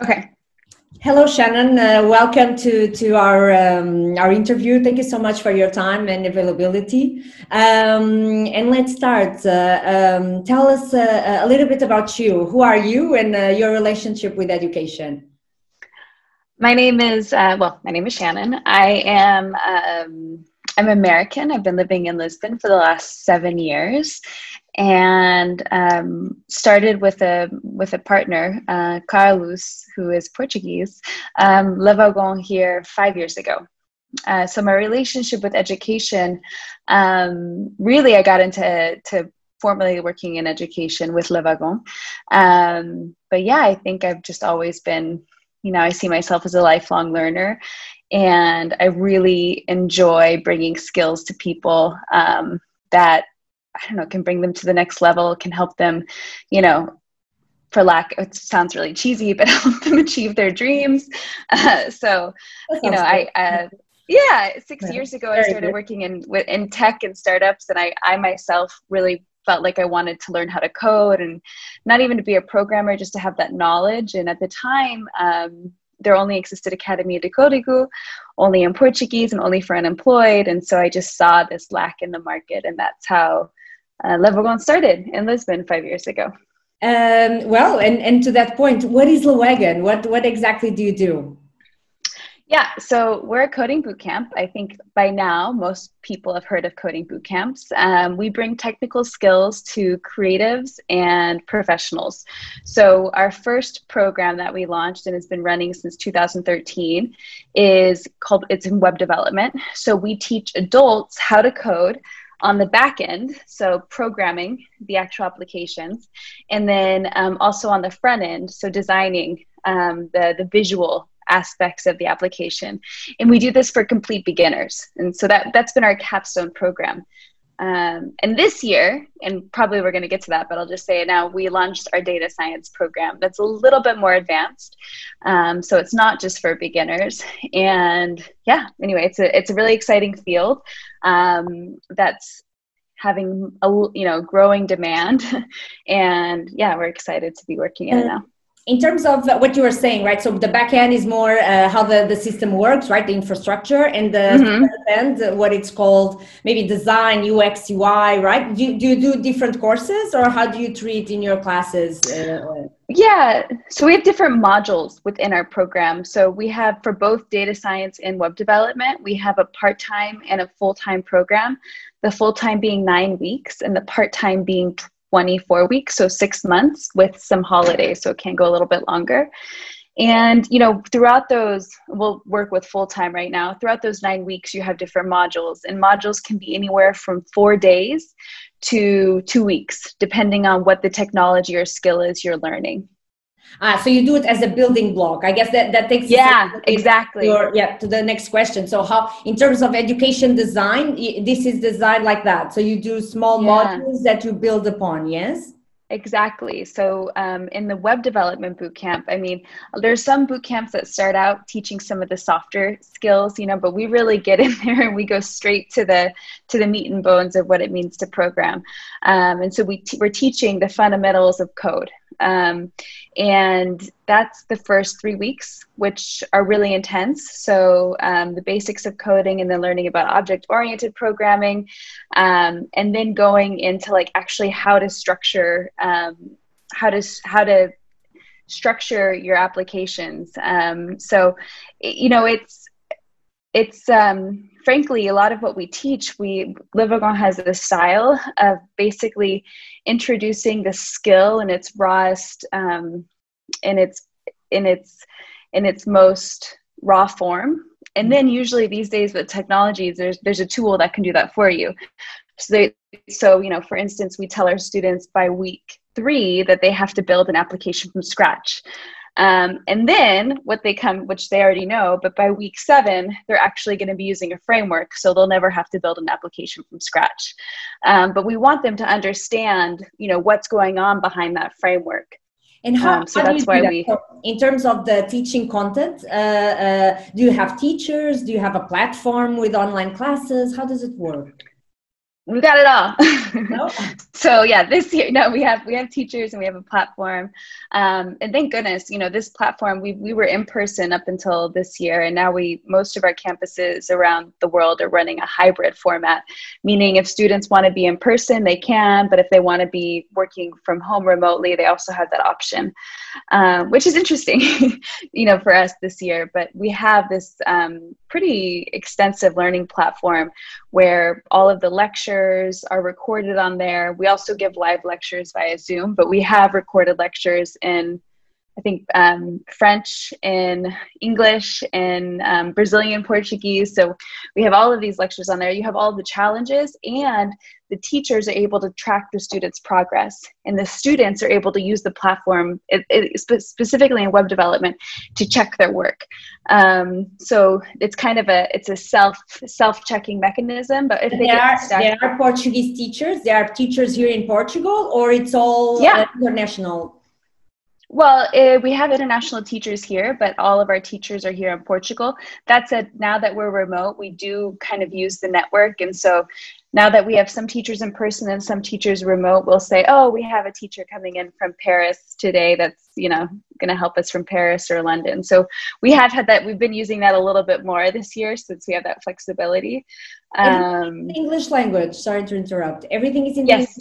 Okay. Hello, Shannon. Uh, welcome to to our um, our interview. Thank you so much for your time and availability. Um, and let's start. Uh, um, tell us uh, a little bit about you. Who are you, and uh, your relationship with education? My name is uh, well. My name is Shannon. I am. Um, I'm American. I've been living in Lisbon for the last seven years, and um, started with a with a partner, uh, Carlos, who is Portuguese, um, Le here five years ago. Uh, so my relationship with education, um, really, I got into to formally working in education with Le Wagon. Um, but yeah, I think I've just always been, you know, I see myself as a lifelong learner, and I really enjoy bringing skills to people um, that I don't know, can bring them to the next level, can help them, you know, for lack, of it sounds really cheesy, but help them achieve their dreams. Uh, so, you know, I, uh, yeah, six yeah, years ago, I started good. working in in tech and startups, and I, I myself really felt like I wanted to learn how to code and not even to be a programmer, just to have that knowledge. And at the time, um, there only existed Academia de Código, only in Portuguese and only for unemployed. And so I just saw this lack in the market, and that's how uh, Le Wagon started in Lisbon five years ago. Um, well, and, and to that point, what is Le Wagon? What, what exactly do you do? Yeah, so we're a coding boot camp. I think by now most people have heard of coding boot camps. Um, we bring technical skills to creatives and professionals. So our first program that we launched and has been running since 2013 is called it's in web development. So we teach adults how to code on the back end, so programming the actual applications, and then um, also on the front end, so designing um, the, the visual aspects of the application. And we do this for complete beginners. And so that, that's been our capstone program. Um, and this year, and probably we're going to get to that, but I'll just say it now, we launched our data science program that's a little bit more advanced. Um, so it's not just for beginners. And yeah, anyway, it's a, it's a really exciting field um, that's having a you know growing demand and yeah we're excited to be working in it now in terms of what you were saying, right? So the back end is more uh, how the, the system works, right? The infrastructure and the mm-hmm. end, what it's called, maybe design, UX, UI, right? Do, do you do different courses or how do you treat in your classes? Uh, yeah, so we have different modules within our program. So we have for both data science and web development, we have a part time and a full time program. The full time being nine weeks and the part time being 24 weeks, so six months with some holidays, so it can go a little bit longer. And you know, throughout those, we'll work with full time right now. Throughout those nine weeks, you have different modules, and modules can be anywhere from four days to two weeks, depending on what the technology or skill is you're learning. Ah, so you do it as a building block. I guess that that takes yeah, exactly. Your, yeah, to the next question. So how, in terms of education design, this is designed like that. So you do small yeah. modules that you build upon. Yes. Exactly. So, um, in the web development bootcamp, I mean, there's some boot camps that start out teaching some of the softer skills, you know, but we really get in there and we go straight to the to the meat and bones of what it means to program. Um, and so we t- we're teaching the fundamentals of code, um, and that's the first three weeks, which are really intense. So, um, the basics of coding and then learning about object oriented programming, um, and then going into like actually how to structure, um, how to, how to, structure your applications um, so you know it's it's um, frankly a lot of what we teach we Le Wagon has a style of basically introducing the skill in its rawest um, in its in its in its most raw form. And then usually these days with technologies there's there's a tool that can do that for you. So they, so you know for instance we tell our students by week three that they have to build an application from scratch um, and then what they come, which they already know, but by week seven, they're actually going to be using a framework. So they'll never have to build an application from scratch. Um, but we want them to understand, you know, what's going on behind that framework. And how, um, so how that's why that? we. So in terms of the teaching content, uh, uh, do you have teachers? Do you have a platform with online classes? How does it work? We got it all. Nope. so yeah, this year, no, we have we have teachers and we have a platform, um, and thank goodness, you know, this platform we we were in person up until this year, and now we most of our campuses around the world are running a hybrid format, meaning if students want to be in person, they can, but if they want to be working from home remotely, they also have that option, um, which is interesting, you know, for us this year. But we have this um, pretty extensive learning platform where all of the lectures are recorded on there. We also give live lectures via Zoom, but we have recorded lectures in I think um, French and English and um, Brazilian Portuguese. So we have all of these lectures on there. You have all the challenges, and the teachers are able to track the students' progress, and the students are able to use the platform it, it, specifically in web development to check their work. Um, so it's kind of a it's a self self checking mechanism. But if they, are stuck, are Portuguese teachers, they are teachers here in Portugal, or it's all yeah. Uh, international well, uh, we have international teachers here, but all of our teachers are here in Portugal. That said, now that we're remote, we do kind of use the network. And so now that we have some teachers in person and some teachers remote, we'll say, oh, we have a teacher coming in from Paris today that's, you know, going to help us from Paris or London. So we have had that, we've been using that a little bit more this year since we have that flexibility. Um, English language, sorry to interrupt. Everything is in yes.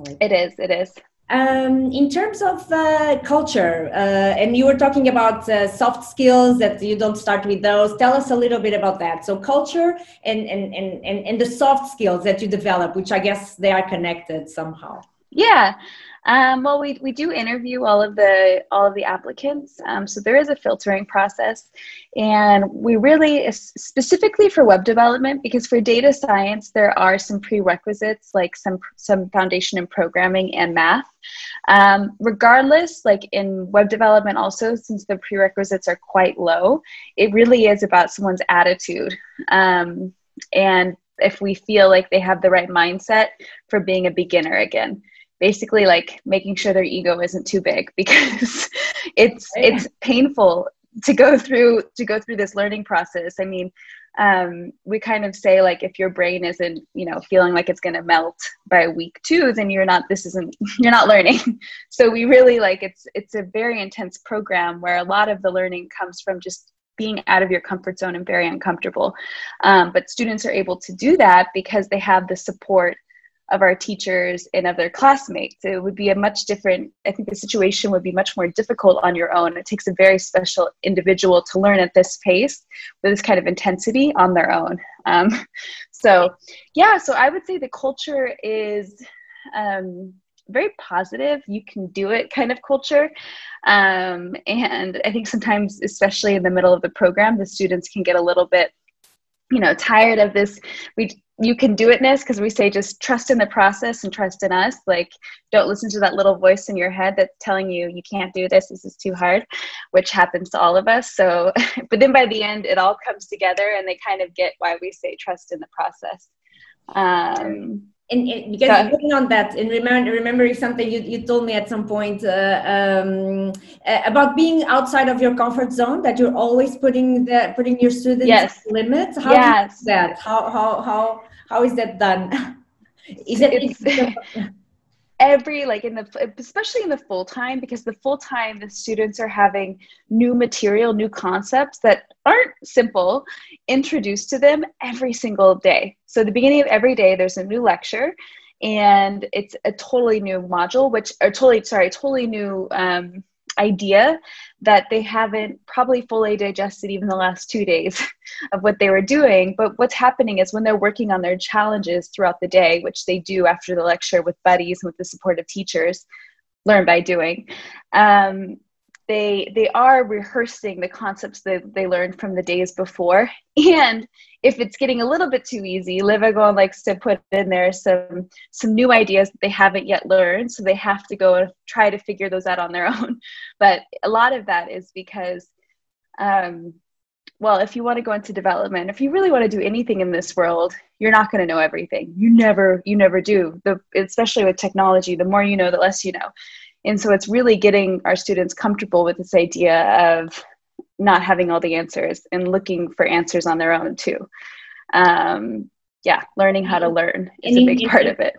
Okay. It is, it is. Um, in terms of uh, culture, uh, and you were talking about uh, soft skills that you don't start with those. Tell us a little bit about that. So culture and, and, and, and, and the soft skills that you develop, which I guess they are connected somehow. Yeah. Um, well, we, we do interview all of the all of the applicants, um, so there is a filtering process, and we really specifically for web development because for data science there are some prerequisites like some some foundation in programming and math. Um, regardless, like in web development, also since the prerequisites are quite low, it really is about someone's attitude um, and if we feel like they have the right mindset for being a beginner again basically like making sure their ego isn't too big because it's it's painful to go through to go through this learning process. I mean um, we kind of say like if your brain isn't you know feeling like it's going to melt by week two then you're not this isn't you're not learning. So we really like it's it's a very intense program where a lot of the learning comes from just being out of your comfort zone and very uncomfortable. Um, but students are able to do that because they have the support of our teachers and of their classmates. It would be a much different, I think the situation would be much more difficult on your own. It takes a very special individual to learn at this pace with this kind of intensity on their own. Um, so, yeah, so I would say the culture is um, very positive, you can do it kind of culture. Um, and I think sometimes, especially in the middle of the program, the students can get a little bit you know tired of this we you can do itness because we say just trust in the process and trust in us. Like don't listen to that little voice in your head that's telling you you can't do this. This is too hard which happens to all of us. So but then by the end it all comes together and they kind of get why we say trust in the process. Um, and, and because so, on that and remember, remembering something you, you told me at some point uh, um, about being outside of your comfort zone that you're always putting the putting your students yes. limits. How yes. do you do that? How how how how is that done? Is it every like in the especially in the full time because the full time the students are having new material new concepts that aren't simple introduced to them every single day. So the beginning of every day there's a new lecture and it's a totally new module which or totally sorry totally new um, idea that they haven't probably fully digested even the last two days of what they were doing. But what's happening is when they're working on their challenges throughout the day, which they do after the lecture with buddies and with the support of teachers, learn by doing. Um, they they are rehearsing the concepts that they learned from the days before. And if it's getting a little bit too easy Le Wagon likes to put in there some some new ideas that they haven't yet learned. So they have to go and try to figure those out on their own. But a lot of that is because um, well if you want to go into development if you really want to do anything in this world you're not going to know everything. You never you never do. The especially with technology the more you know the less you know and so it's really getting our students comfortable with this idea of not having all the answers and looking for answers on their own too. Um, yeah, learning how to learn is a big part of it.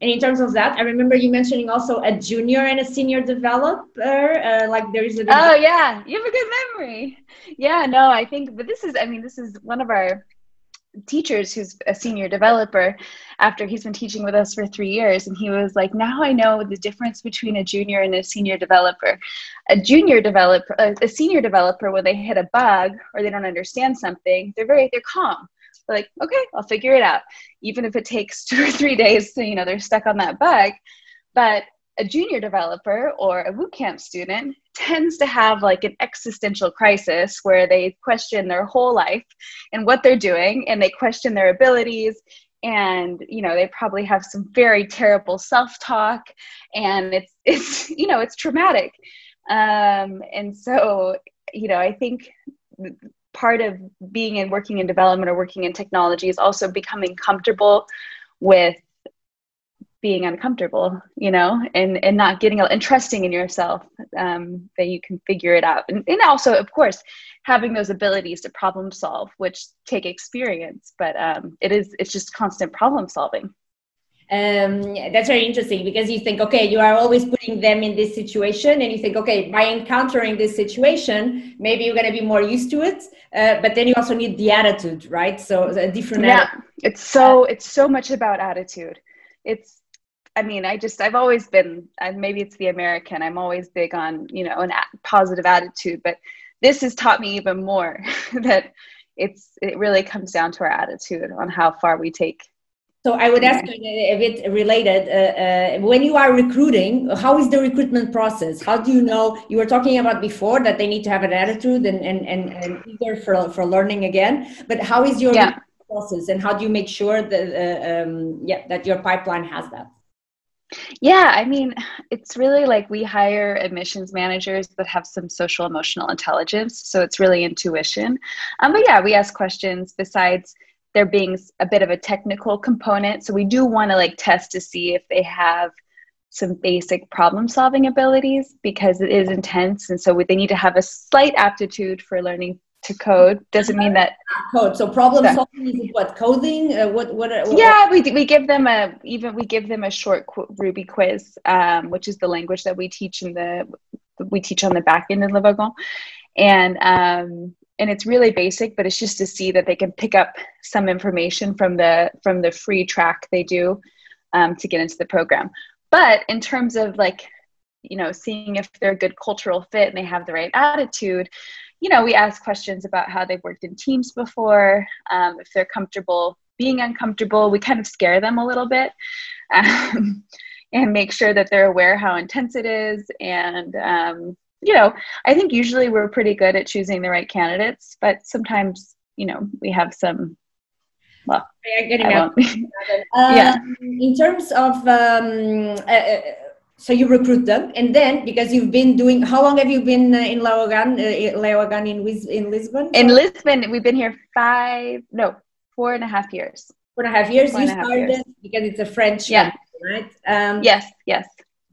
And in terms of that, I remember you mentioning also a junior and a senior developer. Uh, like there is a. Oh yeah, you have a good memory. Yeah, no, I think, but this is, I mean, this is one of our teachers who's a senior developer after he's been teaching with us for three years and he was like now i know the difference between a junior and a senior developer. A junior developer a senior developer when they hit a bug or they don't understand something they're very they're calm. They're like okay i'll figure it out even if it takes two or three days so you know they're stuck on that bug. But a junior developer or a bootcamp student tends to have like an existential crisis where they question their whole life and what they're doing and they question their abilities and you know they probably have some very terrible self-talk and it's it's you know it's traumatic. Um, and so you know i think part of being and working in development or working in technology is also becoming comfortable with being uncomfortable you know and and not getting and trusting in yourself um, that you can figure it out. And, and also of course having those abilities to problem solve which take experience but um, it is it's just constant problem solving. Um, that's very interesting because you think okay you are always putting them in this situation and you think okay by encountering this situation maybe you're going to be more used to it uh, but then you also need the attitude right? So a different yeah attitude. it's so it's so much about attitude. It's I mean, I just I've always been maybe it's the American. I'm always big on you know an a- positive attitude, but this has taught me even more that it's it really comes down to our attitude on how far we take. So I would ask you a bit related. Uh, uh, when you are recruiting, how is the recruitment process? How do you know? You were talking about before that they need to have an attitude and and and, and eager for for learning again. But how is your yeah. process, and how do you make sure that uh, um, yeah that your pipeline has that? Yeah, I mean, it's really like we hire admissions managers that have some social emotional intelligence. So it's really intuition. Um, but yeah, we ask questions besides there being a bit of a technical component. So we do want to like test to see if they have some basic problem solving abilities because it is intense. And so they need to have a slight aptitude for learning to code doesn't mean that code. So problem solving is what? Coding? Uh, what, what, what yeah we, we give them a even we give them a short ruby quiz um, which is the language that we teach in the we teach on the back end in Le Wagon and um, and it's really basic but it's just to see that they can pick up some information from the from the free track they do um, to get into the program. But in terms of like you know seeing if they're a good cultural fit and they have the right attitude you know, we ask questions about how they've worked in teams before, um, if they're comfortable being uncomfortable. We kind of scare them a little bit um, and make sure that they're aware how intense it is. And, um, you know, I think usually we're pretty good at choosing the right candidates, but sometimes, you know, we have some well, yeah, uh, yeah. In terms of um, uh, uh so you recruit them and then because you've been doing how long have you been uh, in Le Wagon uh, Le Wagon in, in Lisbon? In Lisbon we've been here five no four and a half years. Four and a half years? You started years. because it's a French yeah. right? Um, yes yes.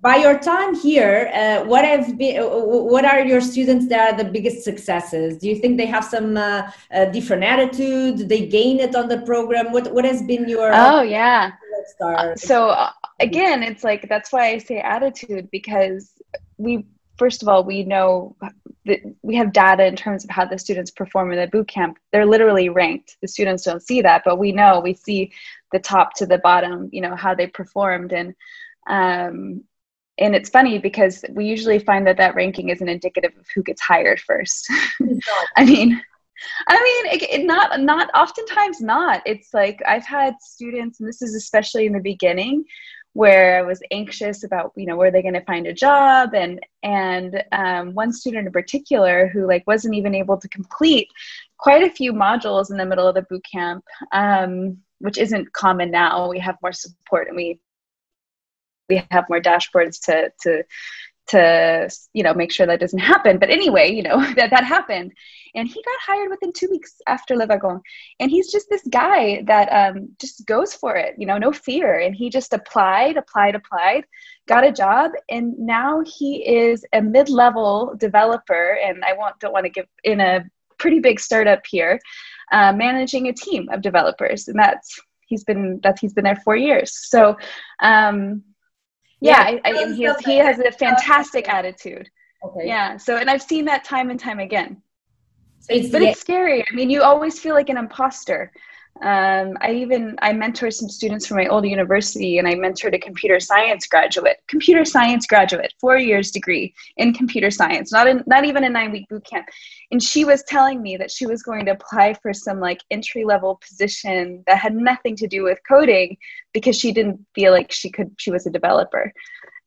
By your time here uh, what have been uh, what are your students that are the biggest successes? Do you think they have some uh, uh, different attitude? Do they gain it on the program? What what has been your oh yeah. So again it's like that's why i say attitude because we first of all we know that we have data in terms of how the students perform in the boot camp. They're literally ranked. The students don't see that but we know. We see the top to the bottom you know how they performed. And um, and it's funny because we usually find that that ranking isn't indicative of who gets hired first. I mean I mean, it, it not not oftentimes not. It's like I've had students, and this is especially in the beginning, where I was anxious about you know where they going to find a job? And and um, one student in particular who like wasn't even able to complete quite a few modules in the middle of the boot camp um, which isn't common now. We have more support and we we have more dashboards to to to you know make sure that doesn't happen. But anyway you know that that happened. And he got hired within two weeks after Le Wagon. And he's just this guy that um, just goes for it you know no fear. And he just applied applied applied got a job. And now he is a mid-level developer. And i want don't want to give in a pretty big startup here uh, managing a team of developers. And that's he's been that he's been there four years. So, um, yeah, yeah I, I, he, has, he has a fantastic attitude. Okay. Yeah. So, and I've seen that time and time again. So it's, but it's scary. I mean, you always feel like an imposter. Um, I even I mentored some students from my old university, and I mentored a computer science graduate, computer science graduate, four years degree in computer science, not in not even a nine week boot camp. And she was telling me that she was going to apply for some like entry level position that had nothing to do with coding because she didn't feel like she could. She was a developer.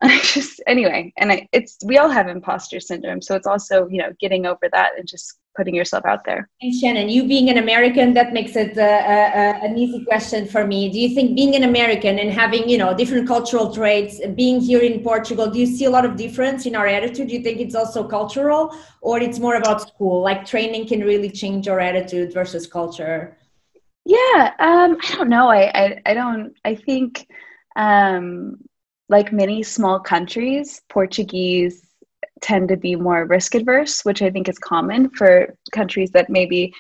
and I just anyway, and I, it's we all have imposter syndrome, so it's also you know getting over that and just putting yourself out there. And Shannon, you being an American, that makes it uh, uh, an easy question for me. Do you think being an American and having you know different cultural traits, being here in Portugal, do you see a lot of difference in our attitude? Do you think it's also cultural, or it's more about school? Like training can really change your attitude versus culture. Yeah, um, I don't know. I, I I don't. I think. Um, like many small countries, Portuguese tend to be more risk adverse, which I think is common for countries that maybe,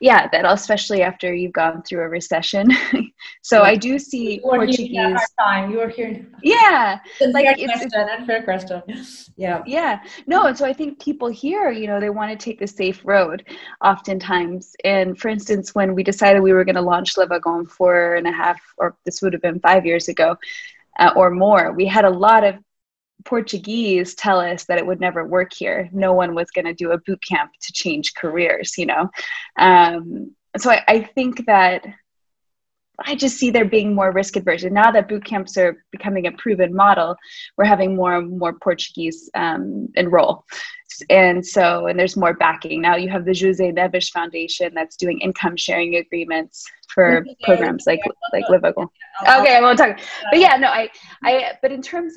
yeah, that especially after you've gone through a recession. so yeah. I do see you Portuguese. time. You were here. Yeah, it's like it's, question, it's, fair question. Yeah, yeah. No, and so I think people here, you know, they want to take the safe road, oftentimes. And for instance, when we decided we were going to launch Le Wagon four and a half, or this would have been five years ago uh, or more. We had a lot of Portuguese tell us that it would never work here. No one was going to do a boot camp to change careers, you know. Um, so I, I, think that I just see there being more risk averse. And now that boot camps are becoming a proven model, we're having more and more Portuguese um, enroll. And so, and there's more backing. Now you have the Jose Neves Foundation that's doing income sharing agreements for programs like like Le Wagon. Okay, I won't talk. But yeah, no, I I but in terms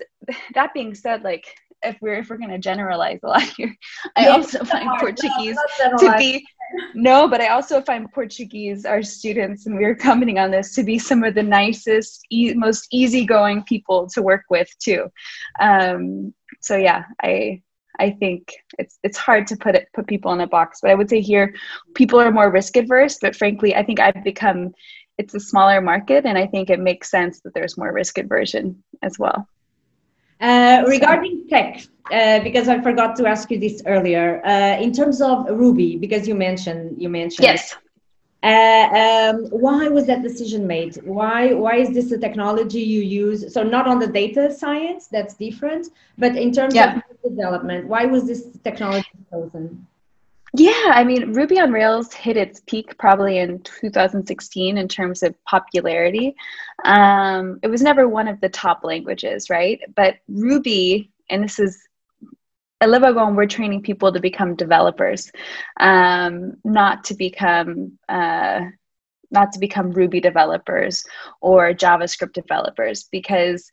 that being said, like if we're if we're gonna generalize a lot here, I also find Portuguese to be no, but I also find Portuguese, our students, and we are commenting on this, to be some of the nicest, e- most easygoing people to work with too. Um, so yeah, I I think it's it's hard to put it put people in a box. But I would say here, people are more risk adverse. But frankly, I think I've become it's a smaller market, and I think it makes sense that there's more risk aversion as well. Uh, regarding tech, uh, because I forgot to ask you this earlier, uh, in terms of Ruby, because you mentioned you mentioned yes. Uh, um, why was that decision made? Why why is this a technology you use? So not on the data science, that's different, but in terms yeah. of development, why was this technology chosen? Yeah, I mean, Ruby on Rails hit its peak probably in 2016 in terms of popularity. Um, it was never one of the top languages, right? But Ruby, and this is at Le Wagon, we're training people to become developers, um, not to become uh, not to become Ruby developers or JavaScript developers, because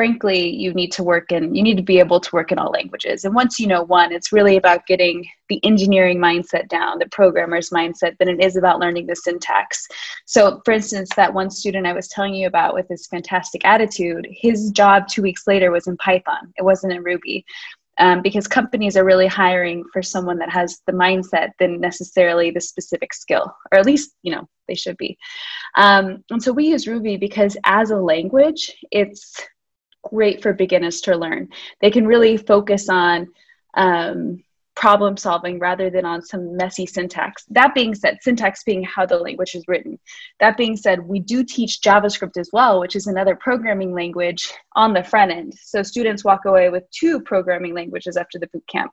frankly, you need to work in, you need to be able to work in all languages. And once you know one, it's really about getting the engineering mindset down, the programmer's mindset, than it is about learning the syntax. So, for instance, that one student I was telling you about with this fantastic attitude, his job two weeks later was in Python, it wasn't in Ruby. Um, because companies are really hiring for someone that has the mindset than necessarily the specific skill, or at least you know they should be. Um, and so we use Ruby because as a language, it's great for beginners to learn. They can really focus on um, problem solving rather than on some messy syntax. That being said, syntax being how the language is written. That being said, we do teach JavaScript as well, which is another programming language on the front end. So students walk away with two programming languages after the boot camp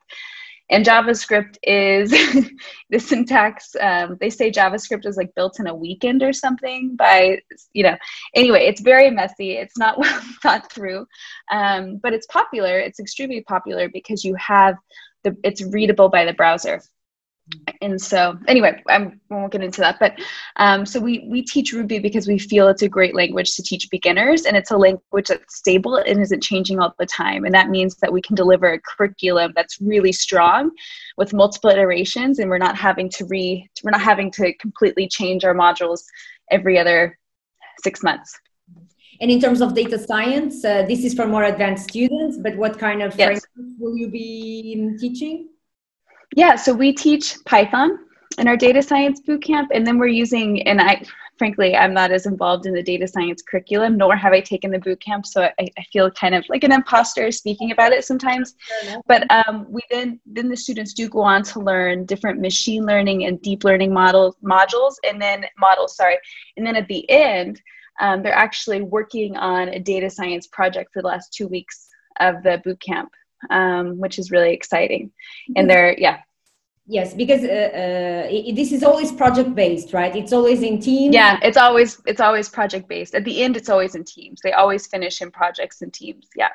and javascript is the syntax um, they say javascript is like built in a weekend or something by you know anyway it's very messy. It's not well thought through. Um, but it's popular. It's extremely popular because you have the it's readable by the browser and so anyway I'm, i won't get into that but um, so we we teach ruby because we feel it's a great language to teach beginners and it's a language that's stable and isn't changing all the time. And that means that we can deliver a curriculum that's really strong with multiple iterations and we're not having to re we're not having to completely change our modules every other six months. And in terms of data science uh, this is for more advanced students but what kind of yes. will you be teaching yeah, so we teach Python in our data science bootcamp, and then we're using, and I, frankly, I'm not as involved in the data science curriculum, nor have I taken the boot camp. So I, I feel kind of like an imposter speaking about it sometimes. But um, we then then the students do go on to learn different machine learning and deep learning models modules, and then models. Sorry, and then at the end, um, they're actually working on a data science project for the last two weeks of the boot camp, um, which is really exciting. And they're yeah Yes, because uh, uh, it, this is always project based, right? It's always in teams. Yeah, it's always it's always project based. At the end, it's always in teams. They always finish in projects and teams. Yeah.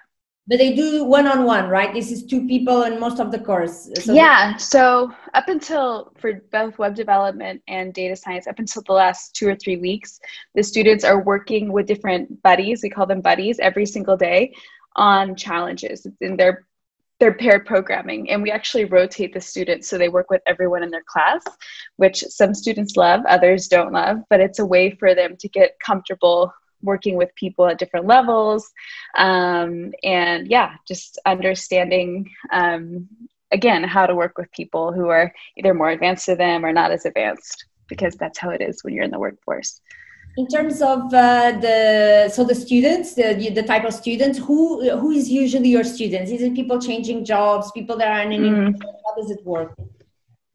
But they do one on one, right? This is two people in most of the course. So yeah. So up until for both web development and data science, up until the last two or three weeks, the students are working with different buddies. We call them buddies every single day on challenges. And they're they're paired programming and we actually rotate the students so they work with everyone in their class which some students love others don't love but it's a way for them to get comfortable working with people at different levels um, and yeah just understanding um, again how to work with people who are either more advanced to them or not as advanced because that's how it is when you're in the workforce in terms of uh, the so the students the, the type of students who who is usually your students? Is it people changing jobs people that are in mm. how does it work?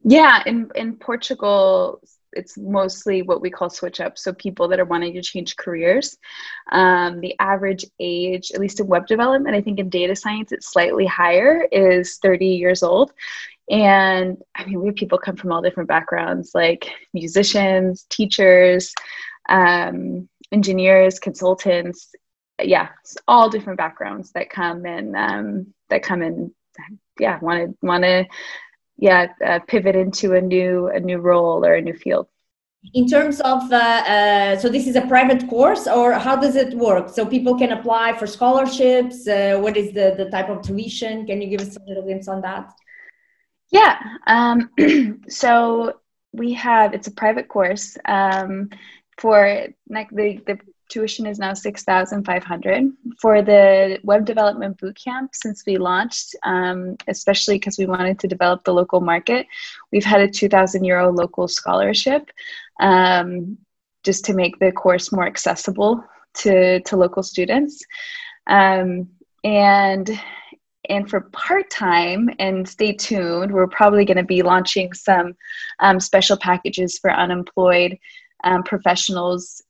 Yeah in in portugal it's mostly what we call switch up so people that are wanting to change careers. Um, the average age at least in web development i think in data science it's slightly higher is 30 years old. And i mean we have people come from all different backgrounds like musicians teachers um, engineers, consultants, yeah, all different backgrounds that come and um, that come and yeah want to want to yeah uh, pivot into a new a new role or a new field. In terms of uh, uh, so this is a private course or how does it work? So people can apply for scholarships. Uh, what is the the type of tuition? Can you give us a little glimpse on that? Yeah. Um, so we have it's a private course. Um, for like the, the tuition is now 6500 for the web development bootcamp since we launched um, especially because we wanted to develop the local market we've had a 2000 euro local scholarship um, just to make the course more accessible to, to local students. Um, and and for part-time and stay tuned we're probably going to be launching some um, special packages for unemployed um, professionals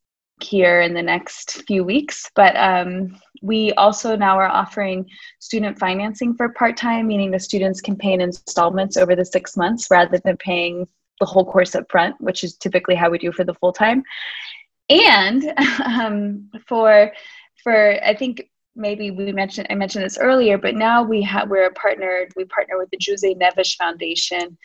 here in the next few weeks. But um, we also now are offering student financing for part time, meaning the students can pay in installments over the six months rather than paying the whole course up front, which is typically how we do for the full time. And um, for for I think maybe we mentioned I mentioned this earlier, but now we have we're partnered we partner with the José Neves Foundation,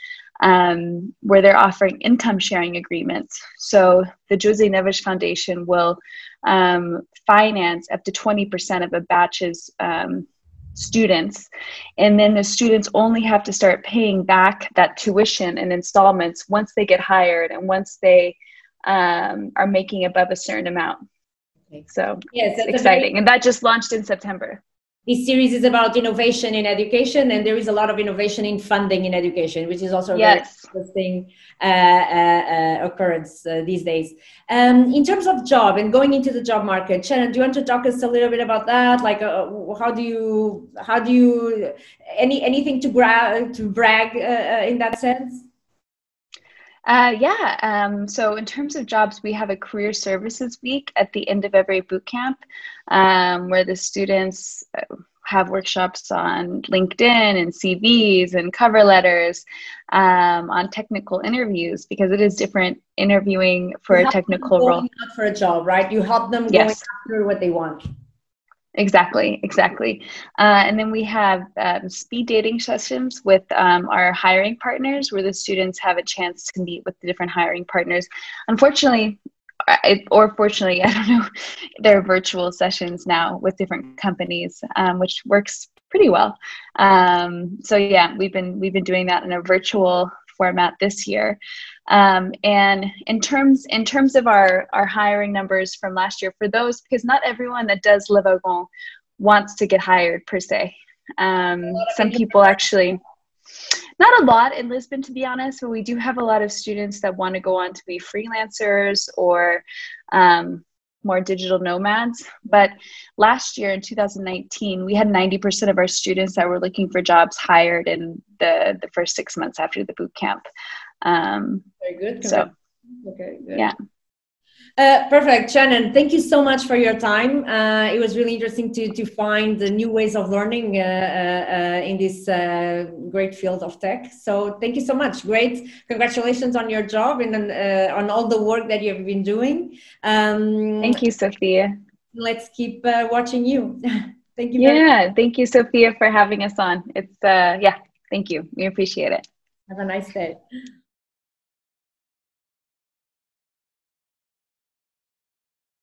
um, where they're offering income sharing agreements. So the José Neves Foundation will um, finance up to 20% of a batch's um, students. And then the students only have to start paying back that tuition and installments once they get hired and once they um, are making above a certain amount. So yes, it's exciting. Very- and that just launched in September this series is about innovation in education and there is a lot of innovation in funding in education which is also a yes. very interesting uh, uh, uh, occurrence uh, these days um, in terms of job and going into the job market shannon do you want to talk us a little bit about that like uh, how do you how do you any anything to brag to brag uh, in that sense uh, yeah. Um, so, in terms of jobs, we have a career services week at the end of every boot camp um, where the students uh, have workshops on LinkedIn and CVs and cover letters, um, on technical interviews because it is different interviewing for you a technical role. Not for a job, right? You help them yes. going after what they want. Exactly, exactly. Uh, and then we have um, speed dating sessions with um, our hiring partners where the students have a chance to meet with the different hiring partners. Unfortunately, I, or fortunately, I don't know, there are virtual sessions now with different companies, um, which works pretty well. Um, so yeah, we've been we've been doing that in a virtual format this year. Um, and in terms in terms of our our hiring numbers from last year, for those because not everyone that does Le Wagon wants to get hired per se. Um, some people actually not a lot in Lisbon, to be honest, but we do have a lot of students that want to go on to be freelancers or um, more digital nomads. But last year in 2019, we had 90% of our students that were looking for jobs hired in the, the first six months after the boot camp. Um, Very good. So, okay, good. yeah. Uh, perfect, Shannon. Thank you so much for your time. Uh, it was really interesting to to find the new ways of learning uh, uh, in this uh, great field of tech. So thank you so much. Great, congratulations on your job and on all the work that you have been doing. Um, thank you, Sophia. Let's keep watching you. thank you. Yeah, thank you, Sophia, for having us on. It's yeah, thank you. We appreciate it. Have a nice day.